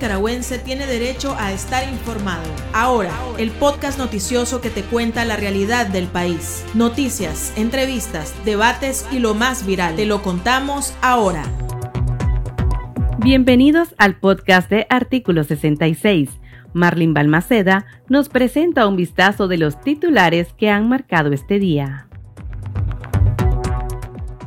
nicaragüense tiene derecho a estar informado. Ahora, el podcast noticioso que te cuenta la realidad del país. Noticias, entrevistas, debates y lo más viral. Te lo contamos ahora. Bienvenidos al podcast de Artículo 66. Marlin Balmaceda nos presenta un vistazo de los titulares que han marcado este día.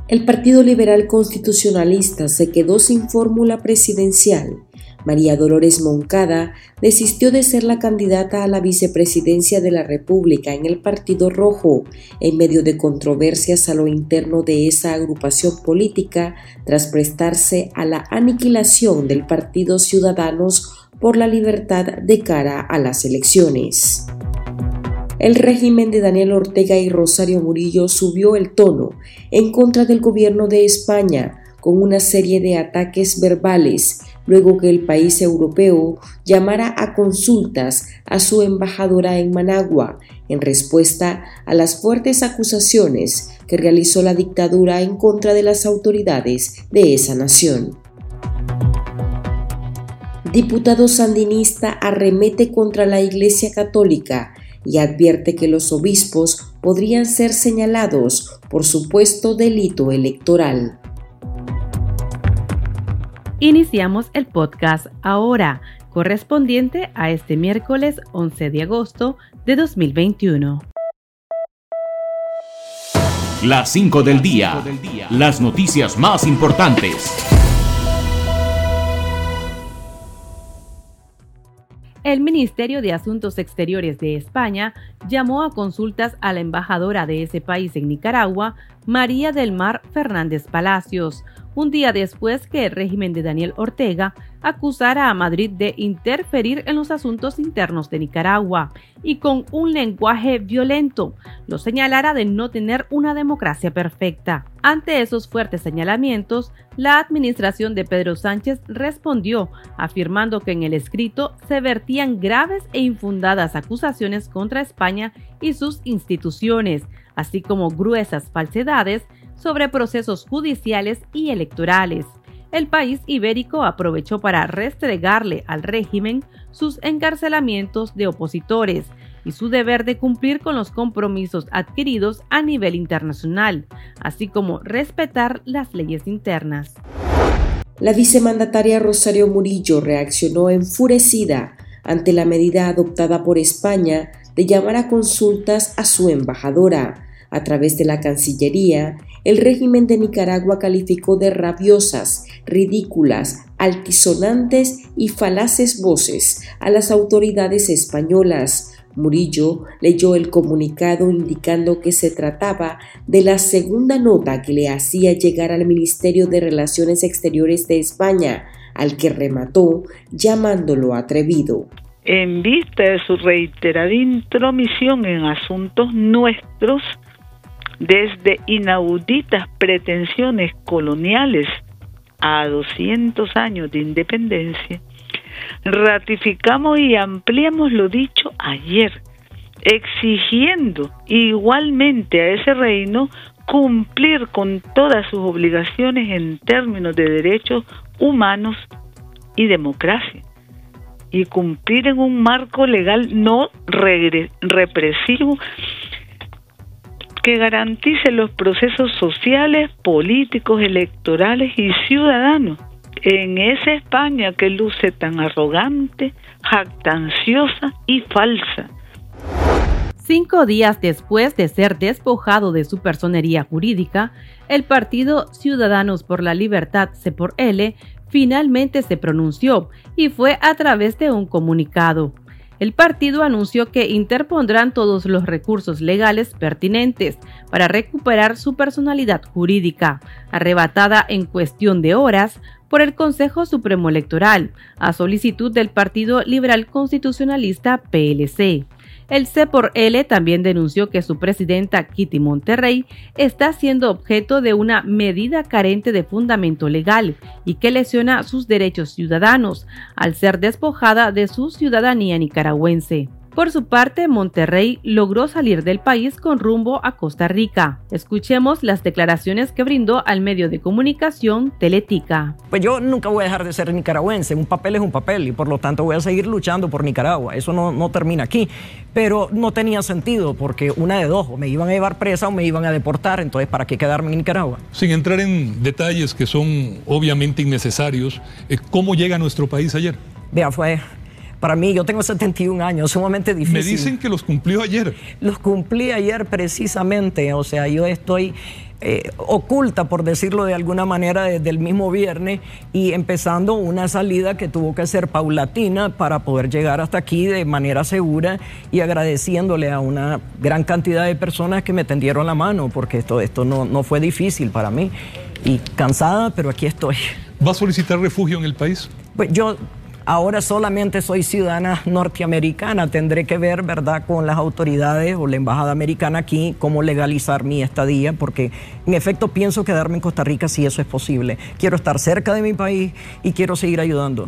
El Partido Liberal Constitucionalista se quedó sin fórmula presidencial. María Dolores Moncada desistió de ser la candidata a la vicepresidencia de la República en el Partido Rojo en medio de controversias a lo interno de esa agrupación política tras prestarse a la aniquilación del Partido Ciudadanos por la Libertad de cara a las elecciones. El régimen de Daniel Ortega y Rosario Murillo subió el tono en contra del gobierno de España con una serie de ataques verbales luego que el país europeo llamara a consultas a su embajadora en Managua en respuesta a las fuertes acusaciones que realizó la dictadura en contra de las autoridades de esa nación. Diputado sandinista arremete contra la Iglesia Católica y advierte que los obispos podrían ser señalados por supuesto delito electoral. Iniciamos el podcast ahora, correspondiente a este miércoles 11 de agosto de 2021. Las 5 del día. Las noticias más importantes. El Ministerio de Asuntos Exteriores de España llamó a consultas a la embajadora de ese país en Nicaragua, María del Mar Fernández Palacios, un día después que el régimen de Daniel Ortega acusara a Madrid de interferir en los asuntos internos de Nicaragua y con un lenguaje violento lo señalara de no tener una democracia perfecta. Ante esos fuertes señalamientos, la administración de Pedro Sánchez respondió afirmando que en el escrito se vertían graves e infundadas acusaciones contra España y sus instituciones, así como gruesas falsedades sobre procesos judiciales y electorales. El país ibérico aprovechó para restregarle al régimen sus encarcelamientos de opositores y su deber de cumplir con los compromisos adquiridos a nivel internacional, así como respetar las leyes internas. La vicemandataria Rosario Murillo reaccionó enfurecida ante la medida adoptada por España de llamar a consultas a su embajadora. A través de la Cancillería, el régimen de Nicaragua calificó de rabiosas, ridículas, altisonantes y falaces voces a las autoridades españolas. Murillo leyó el comunicado indicando que se trataba de la segunda nota que le hacía llegar al Ministerio de Relaciones Exteriores de España, al que remató llamándolo atrevido. En vista de su reiterada intromisión en asuntos nuestros, desde inauditas pretensiones coloniales a 200 años de independencia, ratificamos y ampliamos lo dicho ayer, exigiendo igualmente a ese reino cumplir con todas sus obligaciones en términos de derechos humanos y democracia y cumplir en un marco legal no represivo que garantice los procesos sociales, políticos, electorales y ciudadanos en esa España que luce tan arrogante, jactanciosa y falsa. Cinco días después de ser despojado de su personería jurídica, el partido Ciudadanos por la Libertad, C por L, finalmente se pronunció y fue a través de un comunicado el partido anunció que interpondrán todos los recursos legales pertinentes para recuperar su personalidad jurídica, arrebatada en cuestión de horas por el Consejo Supremo Electoral, a solicitud del Partido Liberal Constitucionalista PLC. El C por L también denunció que su presidenta Kitty Monterrey está siendo objeto de una medida carente de fundamento legal y que lesiona sus derechos ciudadanos al ser despojada de su ciudadanía nicaragüense. Por su parte, Monterrey logró salir del país con rumbo a Costa Rica. Escuchemos las declaraciones que brindó al medio de comunicación Teletica. Pues yo nunca voy a dejar de ser nicaragüense. Un papel es un papel y por lo tanto voy a seguir luchando por Nicaragua. Eso no, no termina aquí. Pero no tenía sentido porque una de dos, o me iban a llevar presa o me iban a deportar. Entonces, ¿para qué quedarme en Nicaragua? Sin entrar en detalles que son obviamente innecesarios, eh, ¿cómo llega a nuestro país ayer? Vea, fue para mí, yo tengo 71 años, sumamente difícil. Me dicen que los cumplió ayer. Los cumplí ayer precisamente, o sea, yo estoy eh, oculta, por decirlo de alguna manera, desde el mismo viernes y empezando una salida que tuvo que ser paulatina para poder llegar hasta aquí de manera segura y agradeciéndole a una gran cantidad de personas que me tendieron la mano, porque esto, esto no, no fue difícil para mí. Y cansada, pero aquí estoy. ¿Va a solicitar refugio en el país? Pues yo Ahora solamente soy ciudadana norteamericana. Tendré que ver, ¿verdad?, con las autoridades o la embajada americana aquí cómo legalizar mi estadía, porque en efecto pienso quedarme en Costa Rica si eso es posible. Quiero estar cerca de mi país y quiero seguir ayudando.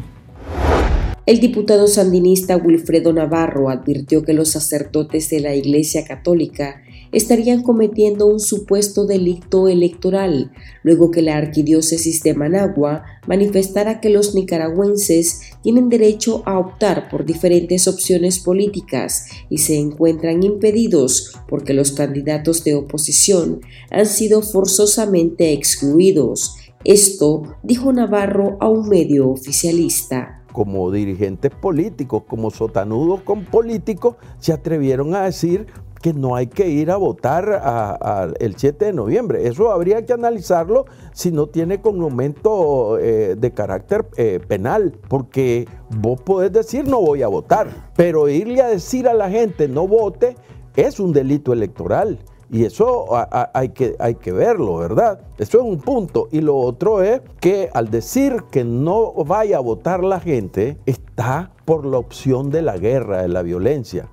El diputado sandinista Wilfredo Navarro advirtió que los sacerdotes de la Iglesia Católica estarían cometiendo un supuesto delito electoral, luego que la arquidiócesis de Managua manifestara que los nicaragüenses tienen derecho a optar por diferentes opciones políticas y se encuentran impedidos porque los candidatos de oposición han sido forzosamente excluidos. Esto dijo Navarro a un medio oficialista como dirigentes políticos, como sotanudos con políticos, se atrevieron a decir que no hay que ir a votar el 7 de noviembre. Eso habría que analizarlo si no tiene connomento eh, de carácter eh, penal, porque vos podés decir no voy a votar, pero irle a decir a la gente no vote es un delito electoral. Y eso hay, que, hay que verlo, ¿verdad? Eso es un punto. Y lo otro es que al decir que no vaya a votar la gente, está por la opción de la guerra, de la violencia.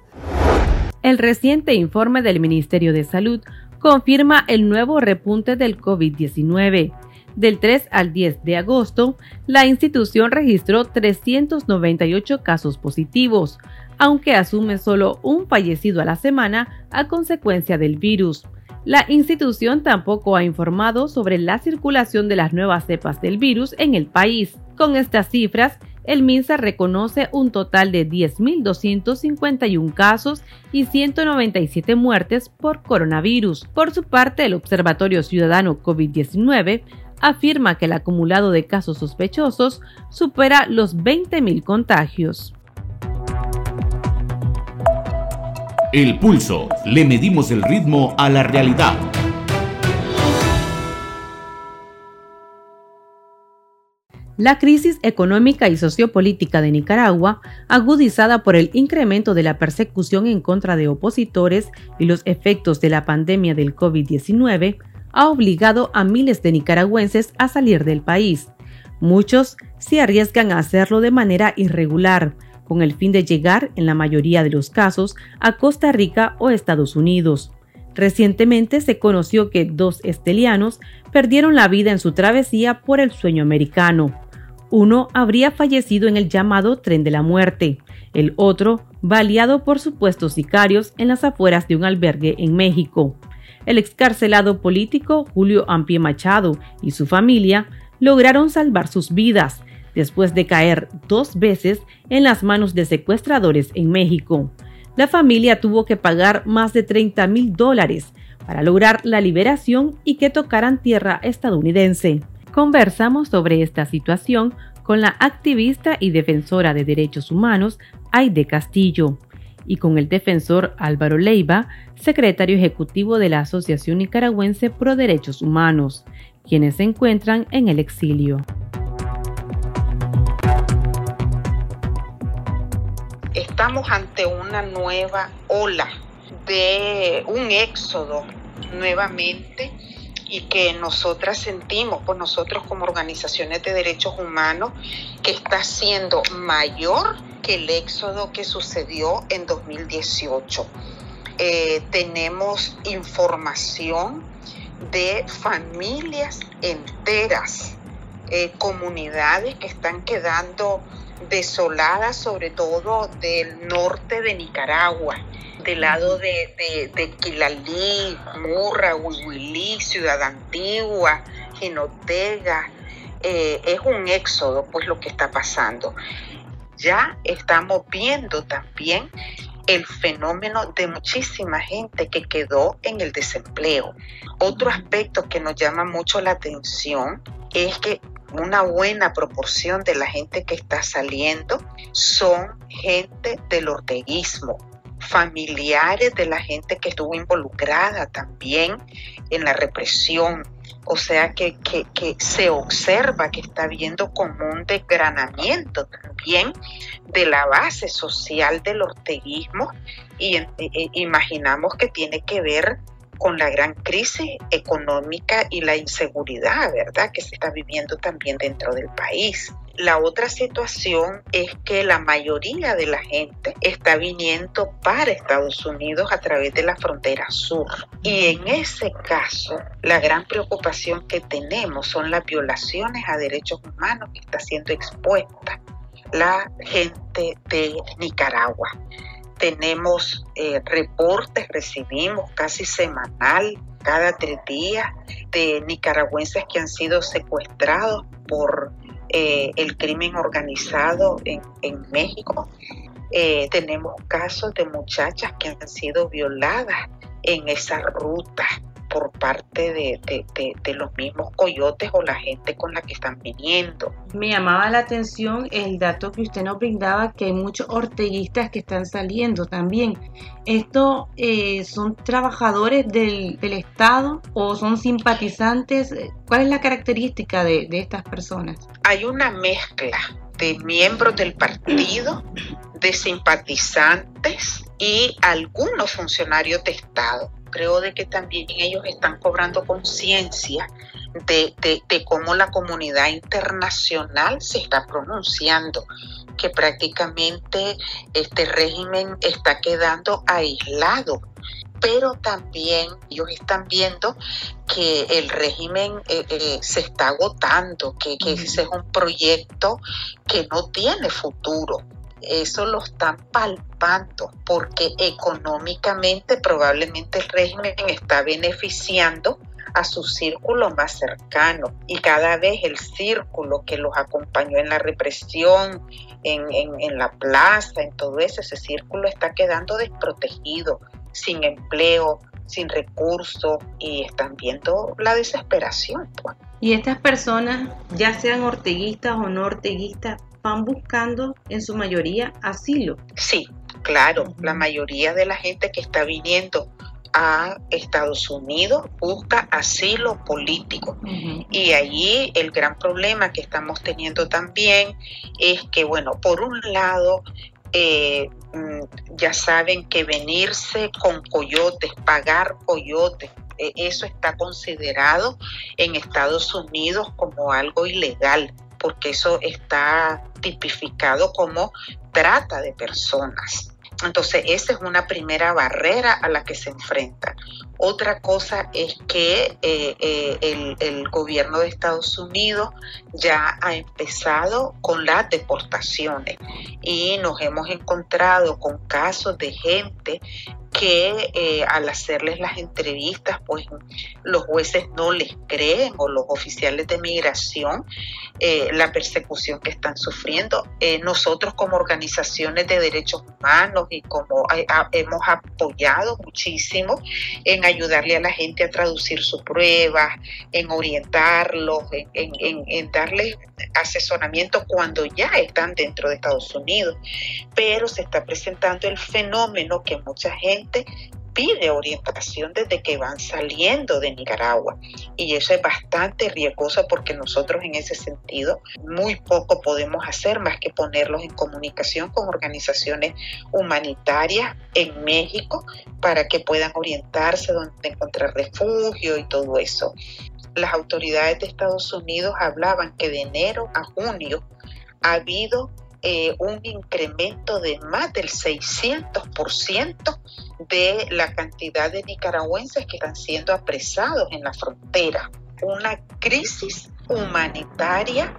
El reciente informe del Ministerio de Salud confirma el nuevo repunte del COVID-19. Del 3 al 10 de agosto, la institución registró 398 casos positivos, aunque asume solo un fallecido a la semana a consecuencia del virus. La institución tampoco ha informado sobre la circulación de las nuevas cepas del virus en el país. Con estas cifras, el MINSA reconoce un total de 10.251 casos y 197 muertes por coronavirus. Por su parte, el Observatorio Ciudadano COVID-19 afirma que el acumulado de casos sospechosos supera los 20.000 contagios. El pulso. Le medimos el ritmo a la realidad. La crisis económica y sociopolítica de Nicaragua, agudizada por el incremento de la persecución en contra de opositores y los efectos de la pandemia del COVID-19, ha obligado a miles de nicaragüenses a salir del país. Muchos se arriesgan a hacerlo de manera irregular, con el fin de llegar, en la mayoría de los casos, a Costa Rica o Estados Unidos. Recientemente se conoció que dos estelianos perdieron la vida en su travesía por el sueño americano. Uno habría fallecido en el llamado tren de la muerte, el otro baleado por supuestos sicarios en las afueras de un albergue en México. El excarcelado político Julio Ampie Machado y su familia lograron salvar sus vidas después de caer dos veces en las manos de secuestradores en México. La familia tuvo que pagar más de 30 mil dólares para lograr la liberación y que tocaran tierra estadounidense. Conversamos sobre esta situación con la activista y defensora de derechos humanos Aide Castillo y con el defensor Álvaro Leiva, secretario ejecutivo de la Asociación Nicaragüense Pro Derechos Humanos, quienes se encuentran en el exilio. Estamos ante una nueva ola de un éxodo nuevamente y que nosotras sentimos, pues nosotros como organizaciones de derechos humanos, que está siendo mayor que el éxodo que sucedió en 2018. Eh, tenemos información de familias enteras, eh, comunidades que están quedando desolada sobre todo del norte de Nicaragua, del lado de, de, de Quilalí, Murra, Huihuilí, Ciudad Antigua, Jinotega. Eh, es un éxodo, pues lo que está pasando. Ya estamos viendo también el fenómeno de muchísima gente que quedó en el desempleo. Otro aspecto que nos llama mucho la atención es que una buena proporción de la gente que está saliendo son gente del orteguismo, familiares de la gente que estuvo involucrada también en la represión. O sea que, se observa que está habiendo como un desgranamiento también de la base social del orteguismo y imaginamos que tiene que ver con la gran crisis económica y la inseguridad, ¿verdad?, que se está viviendo también dentro del país. La otra situación es que la mayoría de la gente está viniendo para Estados Unidos a través de la frontera sur. Y en ese caso, la gran preocupación que tenemos son las violaciones a derechos humanos que está siendo expuesta la gente de Nicaragua tenemos eh, reportes, recibimos casi semanal, cada tres días, de nicaragüenses que han sido secuestrados por eh, el crimen organizado en, México. Eh, tenemos casos de muchachas que han sido violadas en esa ruta por parte de, los mismos coyotes o la gente con la que están viniendo. Me llamaba la atención el dato que usted nos brindaba, que hay muchos orteguistas que están saliendo también. ¿Estos eh, son trabajadores del, Estado o son simpatizantes? ¿Cuál es la característica de, de estas personas? Hay una mezcla de miembros del partido, de simpatizantes y algunos funcionarios de Estado creo de que también ellos están cobrando conciencia de, cómo la comunidad internacional se está pronunciando, que prácticamente este régimen está quedando aislado. Pero también ellos están viendo que el régimen eh, eh, se está agotando, que, que ese es un proyecto que no tiene futuro eso lo están palpando porque económicamente probablemente el régimen está beneficiando a su círculo más cercano y cada vez el círculo que los acompañó en la represión, en, en, la plaza, en todo eso, ese círculo está quedando desprotegido, sin empleo, sin recursos y están viendo la desesperación. Pues. Y estas personas, ya sean orteguistas o no orteguistas, van buscando en su mayoría asilo. Sí, claro, la mayoría de la gente que está viniendo a Estados Unidos busca asilo político. Y allí el gran problema que estamos teniendo también es que, bueno, por un lado, eh, mm, ya saben que venirse con coyotes, pagar coyotes, eh, eso está considerado en Estados Unidos como algo ilegal porque eso está tipificado como trata de personas. Entonces, esa es una primera barrera a la que se enfrenta. Otra cosa es que eh, eh, el, gobierno de Estados Unidos ya ha empezado con las deportaciones y nos hemos encontrado con casos de gente que eh, al hacerles las entrevistas, pues los jueces no les creen o los oficiales de migración la persecución que están sufriendo. Nosotros como organizaciones de derechos humanos y como hemos apoyado muchísimo en ayudarle a la gente a traducir sus pruebas, en orientarlos, en, darles asesoramiento cuando ya están dentro de Estados Unidos. Pero se está presentando el fenómeno que mucha gente pide orientación desde que van saliendo de Nicaragua. Y eso es bastante riesgoso porque nosotros en ese sentido muy poco podemos hacer más que ponerlos en comunicación con organizaciones humanitarias en México para que puedan orientarse donde encontrar refugio y todo eso. Las autoridades de Estados Unidos hablaban que de enero a junio ha habido eh, un incremento de más del 600% de la cantidad de nicaragüenses que están siendo apresados en la frontera. Una crisis humanitaria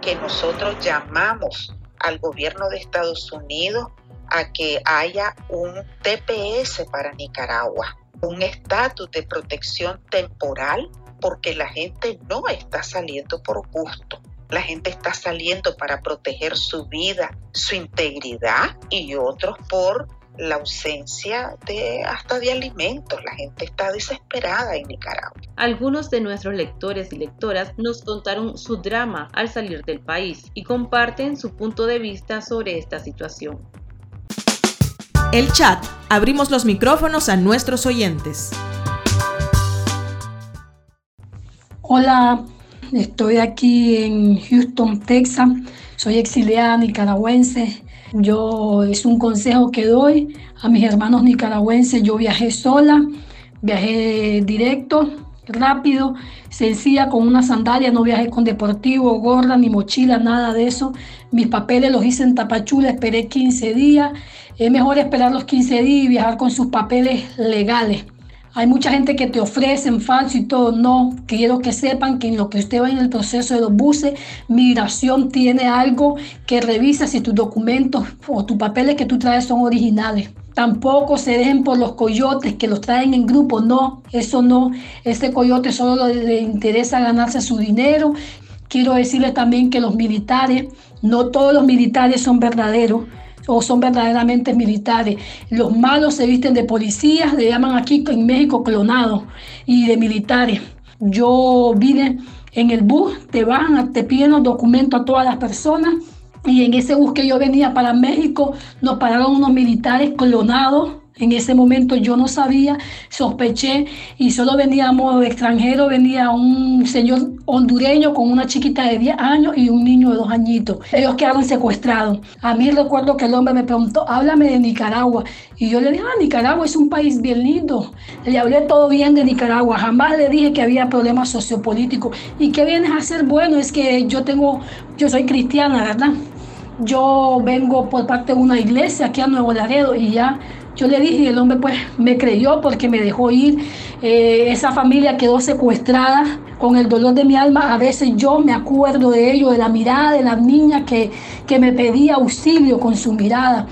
que nosotros llamamos al gobierno de Estados Unidos a que haya un TPS para Nicaragua, un estatus de protección temporal, porque la gente no está saliendo por gusto. La gente está saliendo para proteger su vida, su integridad y otros por la ausencia de hasta de alimentos. La gente está desesperada en Nicaragua. Algunos de nuestros lectores y lectoras nos contaron su drama al salir del país y comparten su punto de vista sobre esta situación. El chat. Abrimos los micrófonos a nuestros oyentes. Hola, estoy aquí en Houston, Texas. Soy exiliada nicaragüense. Yo es un consejo que doy a mis hermanos nicaragüenses. Yo viajé sola, viajé directo, rápido, sencilla, con una sandalia, no viajé con deportivo, gorra, ni mochila, nada de eso. Mis papeles los hice en Tapachula, esperé 15 días es mejor esperar los 15 días y viajar con sus papeles legales. Hay mucha gente que te ofrecen falso y todo. No, quiero que sepan que en lo que usted va en el proceso de los buses, migración tiene algo que revisa si tus documentos o tus papeles que tú traes son originales. Tampoco se dejen por los coyotes que los traen en grupo. No, eso no. Ese coyote solo le interesa ganarse su dinero. Quiero decirles también que los militares, no todos los militares son verdaderos o son verdaderamente militares. Los malos se visten de policías, le llaman aquí en México clonados y de militares. Yo vine en el bus, te van, te piden los documentos a todas las personas y en ese bus que yo venía para México nos pararon unos militares clonados en ese momento yo no sabía, sospeché y solo veníamos extranjero, venía un señor hondureño con una chiquita de 10 años y un niño de 2 añitos. Ellos quedaron secuestrados. A mí recuerdo que el hombre me preguntó, háblame de Nicaragua. Y yo le dije, ah, Nicaragua es un país bien lindo. Le hablé todo bien de Nicaragua. Jamás le dije que había problemas sociopolíticos. ¿Y qué vienes a hacer? Bueno, es que yo tengo, yo soy cristiana, ¿verdad? Yo vengo por parte de una iglesia aquí a Nuevo Laredo y ya yo le dije y el hombre pues me creyó porque me dejó ir. Eh, esa familia quedó secuestrada con el dolor de mi alma. A veces yo me acuerdo de ello, de la mirada de la niña que, que me pedía auxilio con su mirada.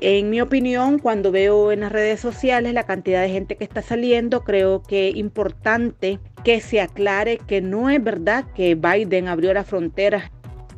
En mi opinión, cuando veo en las redes sociales la cantidad de gente que está saliendo, creo que es importante que se aclare que no es verdad que Biden abrió las fronteras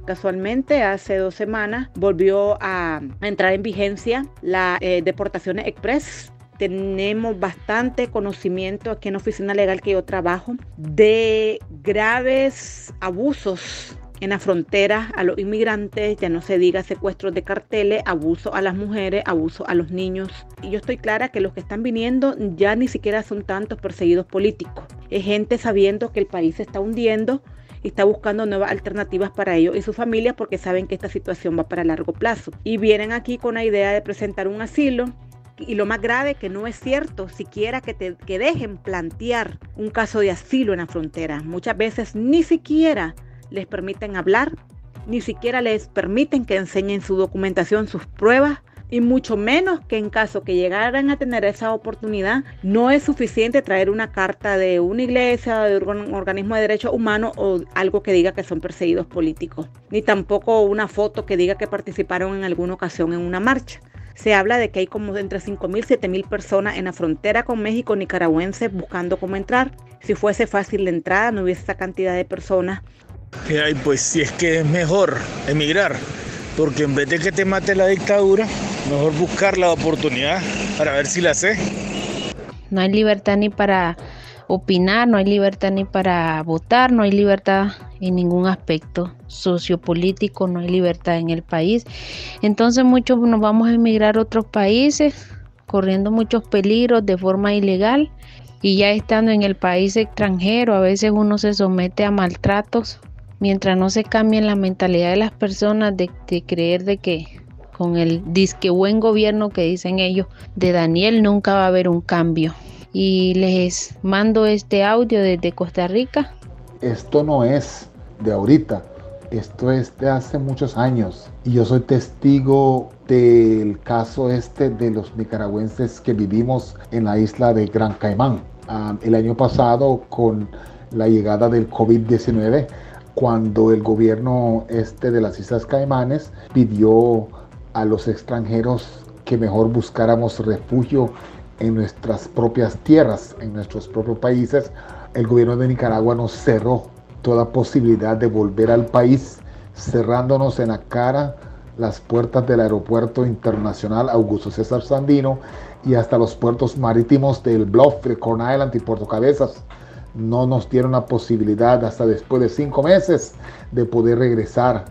Casualmente, hace dos semanas volvió a entrar en vigencia la eh, deportación express tenemos bastante conocimiento aquí en la oficina legal que yo trabajo de graves abusos en la frontera a los inmigrantes, ya no se diga secuestros de carteles, abuso a las mujeres, abuso a los niños. Y yo estoy clara que los que están viniendo ya ni siquiera son tantos perseguidos políticos. Es gente sabiendo que el país se está hundiendo está buscando nuevas alternativas para ellos y sus familias porque saben que esta situación va para largo plazo. Y vienen aquí con la idea de presentar un asilo y lo más grave que no es cierto siquiera que, te, que dejen plantear un caso de asilo en la frontera. Muchas veces ni siquiera les permiten hablar, ni siquiera les permiten que enseñen su documentación, sus pruebas y mucho menos que en caso que llegaran a tener esa oportunidad, no es suficiente traer una carta de una iglesia, de un organismo de derechos humanos o algo que diga que son perseguidos políticos, ni tampoco una foto que diga que participaron en alguna ocasión en una marcha. Se habla de que hay como entre 5.000 y 7.000 personas en la frontera con México nicaragüenses buscando cómo entrar. Si fuese fácil la entrada, no hubiese esa cantidad de personas. ¿Qué hay? Pues si es que es mejor emigrar, porque en vez de que te mate la dictadura, mejor buscar la oportunidad para ver si la sé. No hay libertad ni para opinar, no hay libertad ni para votar, no hay libertad en ningún aspecto sociopolítico, no hay libertad en el país. Entonces muchos nos vamos a emigrar a otros países, corriendo muchos peligros de forma ilegal y ya estando en el país extranjero, a veces uno se somete a maltratos mientras no se cambie la mentalidad de las personas de, creer de que con el disque buen gobierno que dicen ellos de Daniel nunca va a haber un cambio. Y les mando este audio desde Costa Rica. Esto no es de ahorita, esto es de hace muchos años. Y yo soy testigo del caso este de los nicaragüenses que vivimos en la isla de Gran Caimán. Ah, el año pasado, con la llegada del COVID-19, cuando el gobierno este de las Islas Caimanes pidió a los extranjeros que mejor buscáramos refugio en nuestras propias tierras, en nuestros propios países, el gobierno de Nicaragua nos cerró toda posibilidad de volver al país, cerrándonos en la cara las puertas del aeropuerto internacional Augusto César Sandino y hasta los puertos marítimos del Bluff, de Corn Island y Puerto Cabezas. No nos dieron la posibilidad hasta después de cinco meses de poder regresar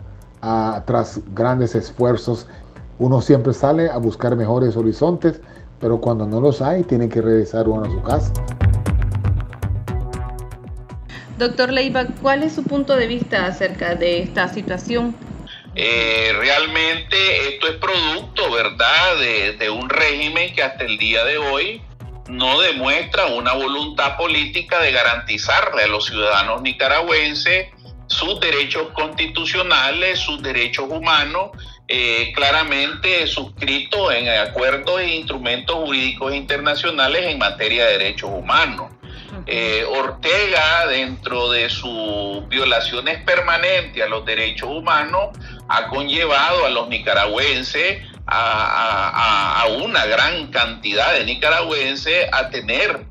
tras grandes esfuerzos. Uno siempre sale a buscar mejores horizontes, pero cuando no los hay, tiene que regresar uno a su casa. Doctor Leiva, ¿cuál es su punto de vista acerca de esta situación? Eh, realmente esto es producto, ¿verdad?, de, de, un régimen que hasta el día de hoy no demuestra una voluntad política de garantizarle a los ciudadanos nicaragüenses sus derechos constitucionales, sus derechos humanos, eh, claramente suscritos en acuerdos e instrumentos jurídicos internacionales en materia de derechos humanos. Eh, Ortega, dentro de sus violaciones permanentes a los derechos humanos, ha conllevado a los nicaragüenses, a, una gran cantidad de nicaragüenses, a tener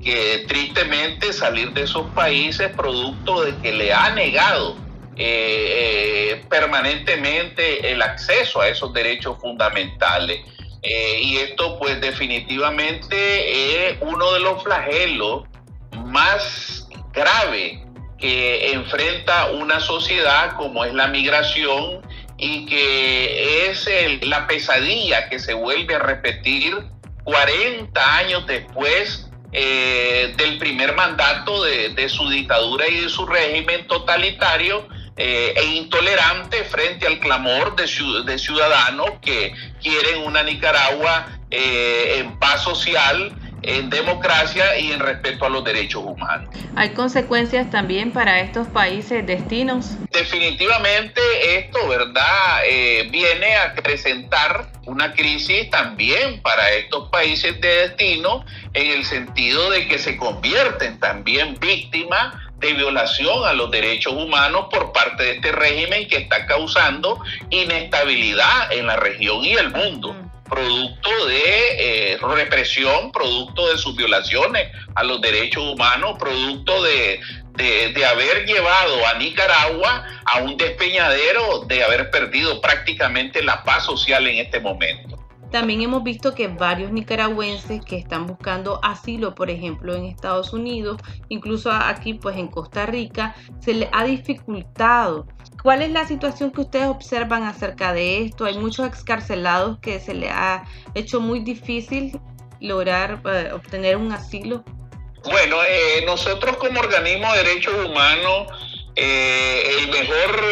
que tristemente salir de esos países producto de que le ha negado eh, eh, permanentemente el acceso a esos derechos fundamentales. y esto pues definitivamente es uno de los flagelos más grave que enfrenta una sociedad como es la migración y que es la pesadilla que se vuelve a repetir 40 años después eh, del primer mandato de, su dictadura y de su régimen totalitario eh, e intolerante frente al clamor de, de, ciudadanos que quieren una Nicaragua eh, en paz social en democracia y en respeto a los derechos humanos. ¿Hay consecuencias también para estos países destinos? Definitivamente esto, ¿verdad? Eh, viene a presentar una crisis también para estos países de destino en el sentido de que se convierten también víctimas de violación a los derechos humanos por parte de este régimen que está causando inestabilidad en la región y el mundo producto de eh, represión, producto de sus violaciones a los derechos humanos, producto de, de, haber llevado a Nicaragua a un despeñadero, de haber perdido prácticamente la paz social en este momento. También hemos visto que varios nicaragüenses que están buscando asilo, por ejemplo, en Estados Unidos, incluso aquí pues en Costa Rica, se les ha dificultado ¿Cuál es la situación que ustedes observan acerca de esto? Hay muchos excarcelados que se les ha hecho muy difícil lograr eh, obtener un asilo. Bueno, eh, nosotros como organismo de derechos humanos, eh, el mejor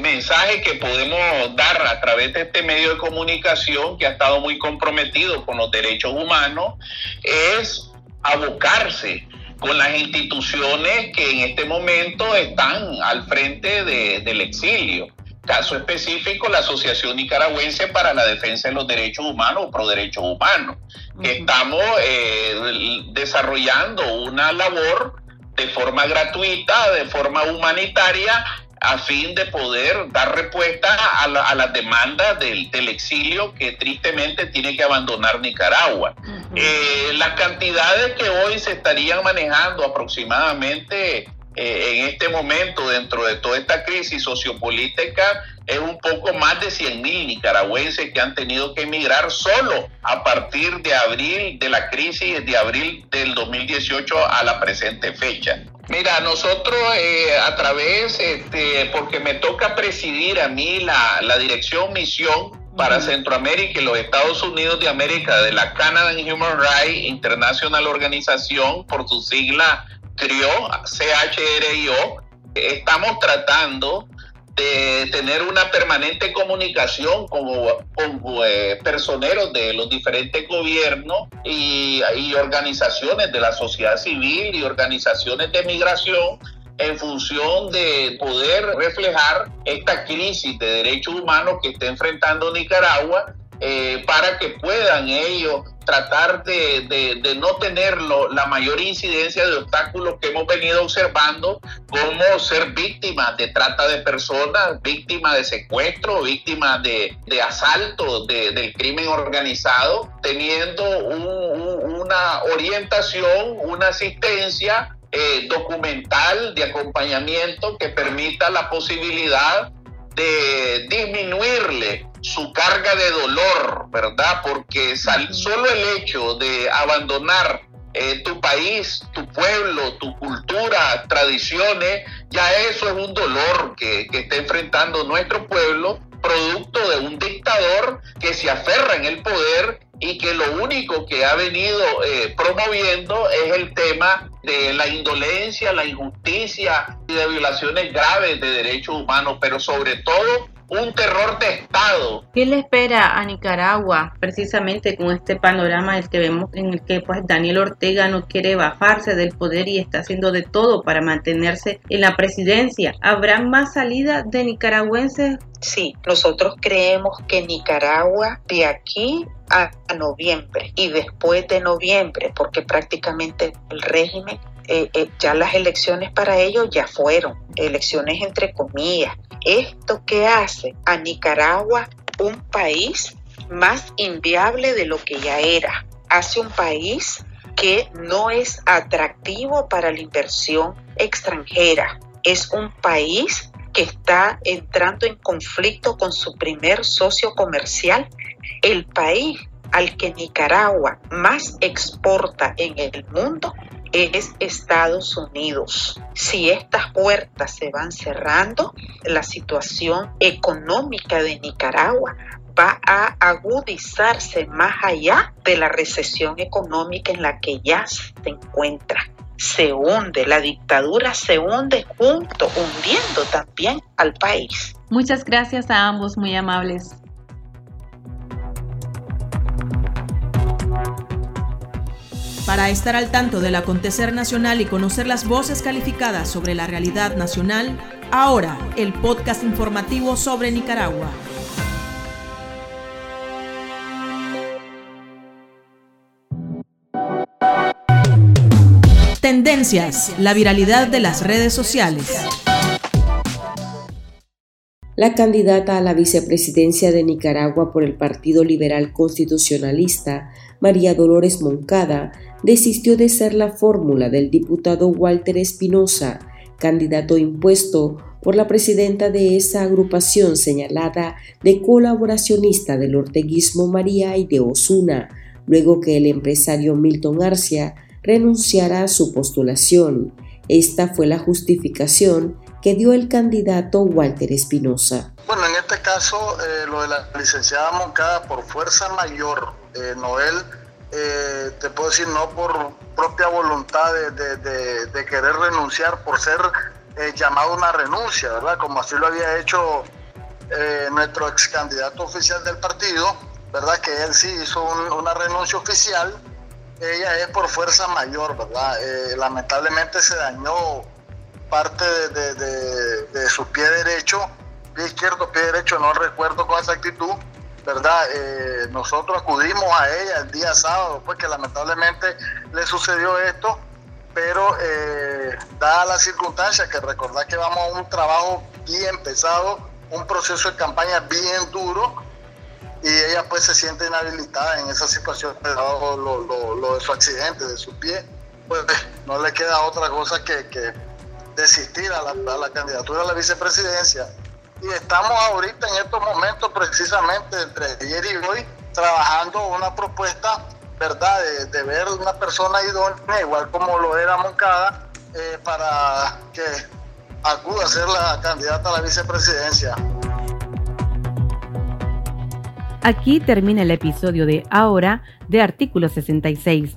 mensaje que podemos dar a través de este medio de comunicación que ha estado muy comprometido con los derechos humanos es abocarse con las instituciones que en este momento están al frente del exilio. Caso específico, la Asociación Nicaragüense para la Defensa de los Derechos Humanos Pro Derechos Humanos, que estamos eh, desarrollando una labor de forma gratuita, de forma humanitaria, a fin de poder dar respuesta a, las demandas del, exilio que tristemente tiene que abandonar Nicaragua. Eh, las cantidades que hoy se estarían manejando aproximadamente eh, en este momento dentro de toda esta crisis sociopolítica es un poco más de 100 mil nicaragüenses que han tenido que emigrar solo a partir de abril de la crisis de abril del 2018 a la presente fecha. Mira, nosotros eh, a través, este, porque me toca presidir a mí la, la dirección misión para Centroamérica y los Estados Unidos de América de la Canada Human Rights International Organización, por su sigla CRIO, CHRIO, estamos tratando de tener una permanente comunicación con, con eh, personeros de los diferentes gobiernos y, y, organizaciones de la sociedad civil y organizaciones de migración en función de poder reflejar esta crisis de derechos humanos que está enfrentando Nicaragua eh, para que puedan ellos tratar de, no tener la mayor incidencia de obstáculos que hemos venido observando, como ser víctimas de trata de personas, víctimas de secuestro, víctimas de, asalto del crimen organizado, teniendo una orientación, una asistencia eh, documental de acompañamiento que permita la posibilidad de disminuirle su carga de dolor, ¿verdad? Porque solo el hecho de abandonar eh, tu país, tu pueblo, tu cultura, tradiciones, ya eso es un dolor que, que está enfrentando nuestro pueblo, producto de un dictador que se aferra en el poder y que lo único que ha venido eh, promoviendo es el tema de la indolencia, la injusticia y de violaciones graves de derechos humanos, pero sobre todo un terror de Estado. ¿Qué le espera a Nicaragua precisamente con este panorama el que vemos en el que pues Daniel Ortega no quiere bajarse del poder y está haciendo de todo para mantenerse en la presidencia? ¿Habrá más salida de nicaragüenses? Sí, nosotros creemos que Nicaragua de aquí a noviembre y después de noviembre, porque prácticamente el régimen eh, eh, ya las elecciones para ellos ya fueron, elecciones entre comillas. ¿Esto qué hace a Nicaragua un país más inviable de lo que ya era? Hace un país que no es atractivo para la inversión extranjera. Es un país que está entrando en conflicto con su primer socio comercial, el país al que Nicaragua más exporta en el mundo es Estados Unidos. Si estas puertas se van cerrando, la situación económica de Nicaragua va a agudizarse más allá de la recesión económica en la que ya se encuentra. Se hunde, la dictadura se hunde junto, hundiendo también al país. Muchas gracias a ambos, muy amables. Para estar al tanto del acontecer nacional y conocer las voces calificadas sobre la realidad nacional, ahora el podcast informativo sobre Nicaragua. Tendencias, la viralidad de las redes sociales. La candidata a la vicepresidencia de Nicaragua por el Partido Liberal Constitucionalista, María Dolores Moncada, desistió de ser la fórmula del diputado Walter Espinosa, candidato impuesto por la presidenta de esa agrupación señalada de colaboracionista del orteguismo María de Osuna, luego que el empresario Milton Arcia renunciara a su postulación. Esta fue la justificación que dio el candidato Walter Espinosa. Bueno, en este caso, eh, lo de la licenciada Moncada por fuerza mayor, eh, Noel eh, te puedo decir, no por propia voluntad de, querer renunciar, por ser eh, llamado una renuncia, ¿verdad? Como así lo había hecho nuestro ex candidato oficial del partido, ¿verdad? Que él sí hizo una renuncia oficial. Ella es por fuerza mayor, ¿verdad? lamentablemente se dañó parte de, su pie derecho, pie izquierdo, pie derecho, no recuerdo con exactitud ¿verdad? Eh, nosotros acudimos a ella el día sábado, pues que lamentablemente le sucedió esto, pero eh, dada la circunstancia, que recordar que vamos a un trabajo bien pesado, un proceso de campaña bien duro, y ella pues se siente inhabilitada en esa situación, dado lo, de su accidente, de su pie, pues no le queda otra cosa que, que desistir a la candidatura a la vicepresidencia y estamos ahorita en estos momentos precisamente entre ayer y hoy trabajando una propuesta, ¿verdad?, de, ver una persona idónea, igual como lo era Moncada, eh, para que acuda a ser la candidata a la vicepresidencia. Aquí termina el episodio de Ahora de Artículo 66.